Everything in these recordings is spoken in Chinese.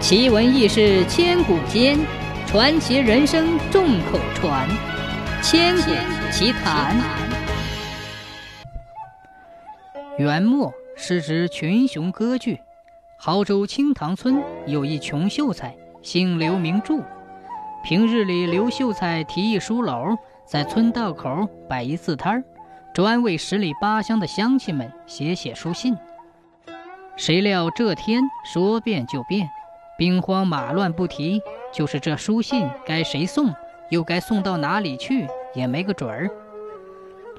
奇闻异事千古间，传奇人生众口传。千古奇谈。元末是指群雄割据。亳州清塘村有一穷秀才，姓刘名柱。平日里，刘秀才提议书楼，在村道口摆一字摊儿，专为十里八乡的乡亲们写写书信。谁料这天说变就变。兵荒马乱不提，就是这书信该谁送，又该送到哪里去，也没个准儿。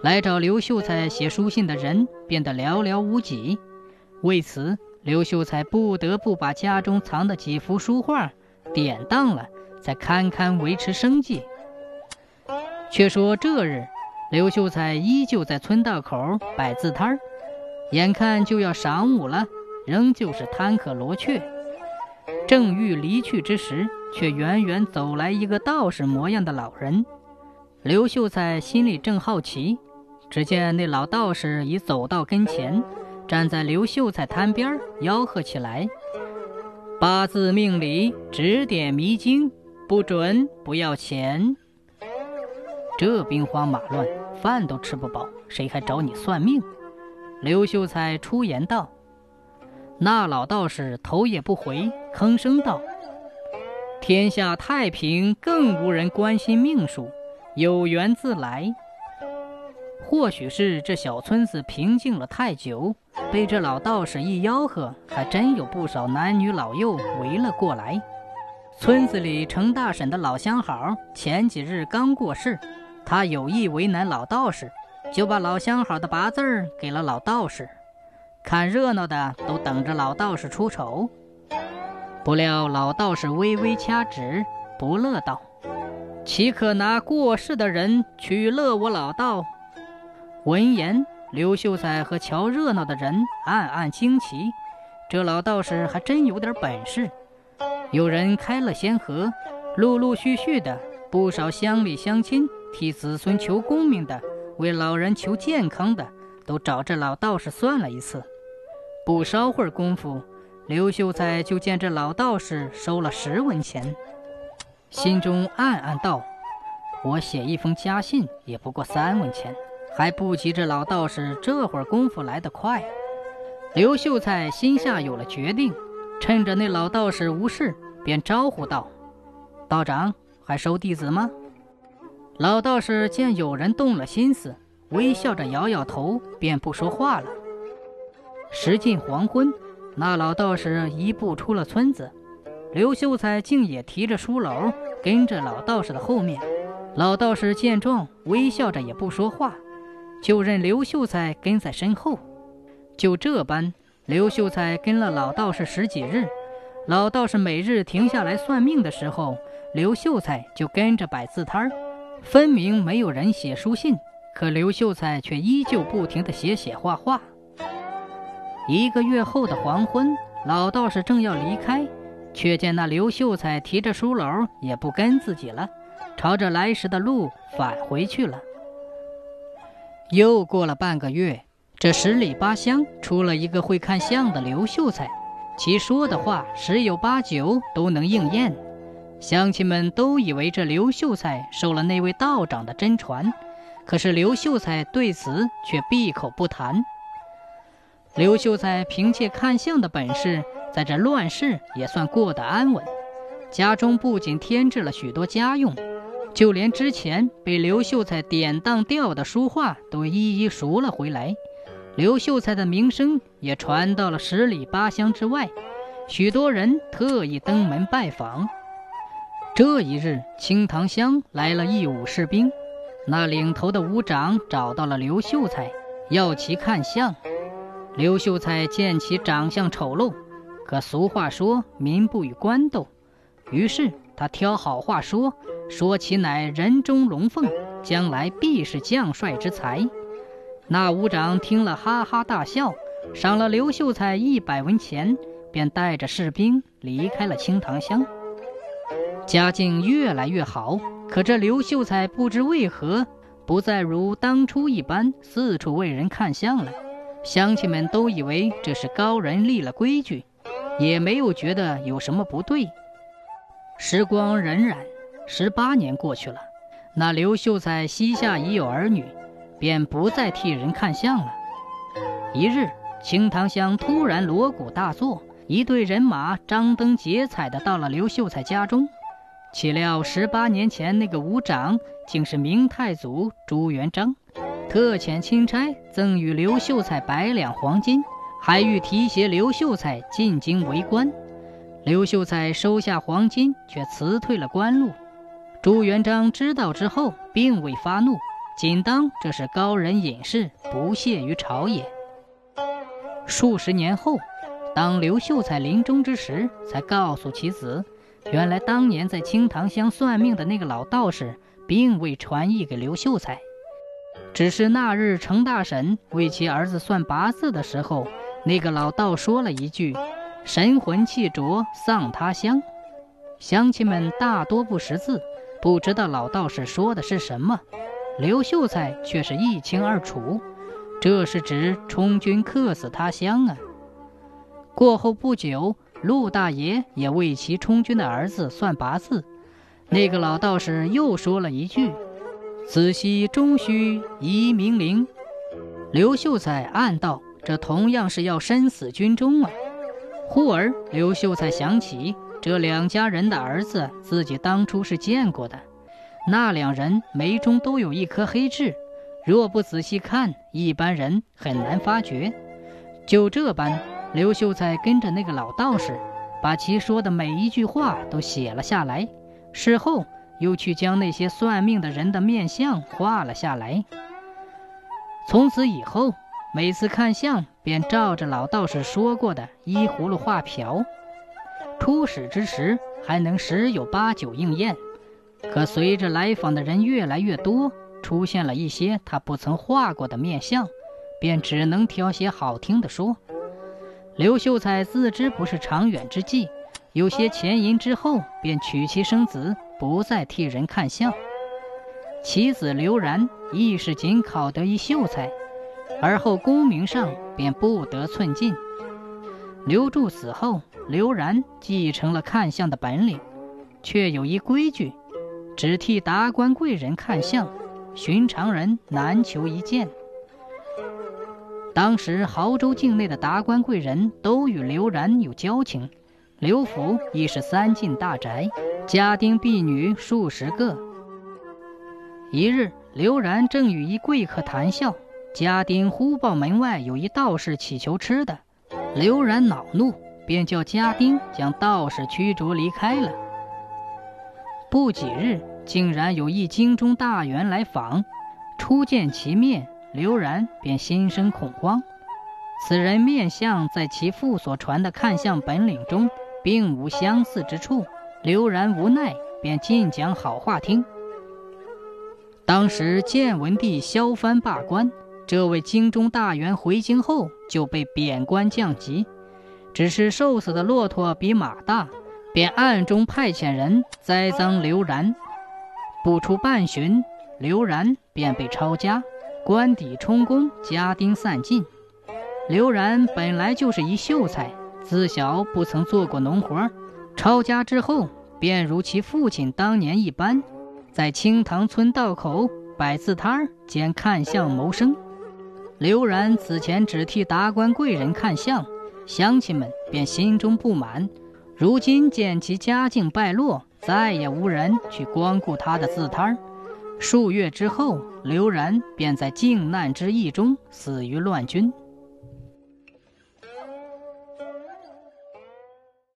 来找刘秀才写书信的人变得寥寥无几，为此，刘秀才不得不把家中藏的几幅书画典当了，才堪堪维持生计。却说这日，刘秀才依旧在村道口摆字摊儿，眼看就要晌午了，仍旧是摊客罗雀。正欲离去之时，却远远走来一个道士模样的老人。刘秀才心里正好奇，只见那老道士已走到跟前，站在刘秀才摊边吆喝起来：“八字命理，指点迷津，不准不要钱。”这兵荒马乱，饭都吃不饱，谁还找你算命？刘秀才出言道。那老道士头也不回，吭声道：“天下太平，更无人关心命数，有缘自来。”或许是这小村子平静了太久，被这老道士一吆喝，还真有不少男女老幼围了过来。村子里成大婶的老相好前几日刚过世，他有意为难老道士，就把老相好的八字儿给了老道士。看热闹的都等着老道士出丑，不料老道士微微掐指，不乐道：“岂可拿过世的人取乐我老道？”闻言，刘秀才和瞧热闹的人暗暗惊奇，这老道士还真有点本事。有人开了先河，陆陆续续的，不少乡里乡亲替子孙求功名的，为老人求健康的，都找这老道士算了一次。不稍会儿功夫，刘秀才就见这老道士收了十文钱，心中暗暗道：“我写一封家信也不过三文钱，还不及这老道士这会儿功夫来得快。”刘秀才心下有了决定，趁着那老道士无事，便招呼道：“道长还收弟子吗？”老道士见有人动了心思，微笑着摇摇头，便不说话了。时近黄昏，那老道士一步出了村子，刘秀才竟也提着书篓跟着老道士的后面。老道士见状，微笑着也不说话，就任刘秀才跟在身后。就这般，刘秀才跟了老道士十几日。老道士每日停下来算命的时候，刘秀才就跟着摆字摊儿。分明没有人写书信，可刘秀才却依旧不停地写写画画。一个月后的黄昏，老道士正要离开，却见那刘秀才提着书篓，也不跟自己了，朝着来时的路返回去了。又过了半个月，这十里八乡出了一个会看相的刘秀才，其说的话十有八九都能应验。乡亲们都以为这刘秀才受了那位道长的真传，可是刘秀才对此却闭口不谈。刘秀才凭借看相的本事，在这乱世也算过得安稳。家中不仅添置了许多家用，就连之前被刘秀才典当掉的书画都一一赎了回来。刘秀才的名声也传到了十里八乡之外，许多人特意登门拜访。这一日，清塘乡来了一武士兵，那领头的武长找到了刘秀才，要其看相。刘秀才见其长相丑陋，可俗话说“民不与官斗”，于是他挑好话说，说其乃人中龙凤，将来必是将帅之才。那武长听了，哈哈大笑，赏了刘秀才一百文钱，便带着士兵离开了清塘乡。家境越来越好，可这刘秀才不知为何，不再如当初一般四处为人看相了。乡亲们都以为这是高人立了规矩，也没有觉得有什么不对。时光荏苒，十八年过去了，那刘秀才膝下已有儿女，便不再替人看相了。一日，清塘乡突然锣鼓大作，一队人马张灯结彩的到了刘秀才家中。岂料十八年前那个吴长，竟是明太祖朱元璋，特遣钦差赠与刘秀才百两黄金，还欲提携刘秀才进京为官。刘秀才收下黄金，却辞退了官路。朱元璋知道之后，并未发怒，仅当这是高人隐士，不屑于朝野。数十年后，当刘秀才临终之时，才告诉其子，原来当年在清塘乡算命的那个老道士，并未传译给刘秀才，只是那日程大婶为其儿子算八字的时候，那个老道说了一句。神魂气浊丧他乡，乡亲们大多不识字，不知道老道士说的是什么。刘秀才却是一清二楚，这是指充军客死他乡啊。过后不久，陆大爷也为其充军的儿子算八字，那个老道士又说了一句：“子息终须移明陵。”刘秀才暗道：这同样是要身死军中啊。忽而，刘秀才想起这两家人的儿子，自己当初是见过的。那两人眉中都有一颗黑痣，若不仔细看，一般人很难发觉。就这般，刘秀才跟着那个老道士，把其说的每一句话都写了下来。事后，又去将那些算命的人的面相画了下来。从此以后。每次看相，便照着老道士说过的依葫芦画瓢。初始之时，还能十有八九应验。可随着来访的人越来越多，出现了一些他不曾画过的面相，便只能挑些好听的说。刘秀才自知不是长远之计，有些钱银之后，便娶妻生子，不再替人看相。其子刘然亦是仅考得一秀才。而后功名上便不得寸进。刘柱死后，刘然继承了看相的本领，却有一规矩，只替达官贵人看相，寻常人难求一见。当时亳州境内的达官贵人都与刘然有交情，刘府亦是三进大宅，家丁婢女数十个。一日，刘然正与一贵客谈笑。家丁忽报门外有一道士乞求吃的，刘然恼怒，便叫家丁将道士驱逐离开了。不几日，竟然有一京中大员来访，初见其面，刘然便心生恐慌。此人面相在其父所传的看相本领中并无相似之处，刘然无奈，便尽讲好话听。当时建文帝削藩罢官。这位京中大员回京后就被贬官降级，只是瘦死的骆驼比马大，便暗中派遣人栽赃刘然。不出半旬，刘然便被抄家，官邸充公，家丁散尽。刘然本来就是一秀才，自小不曾做过农活，抄家之后便如其父亲当年一般，在清塘村道口摆字摊儿兼看相谋生。刘然此前只替达官贵人看相，乡亲们便心中不满。如今见其家境败落，再也无人去光顾他的字摊儿。数月之后，刘然便在靖难之役中死于乱军。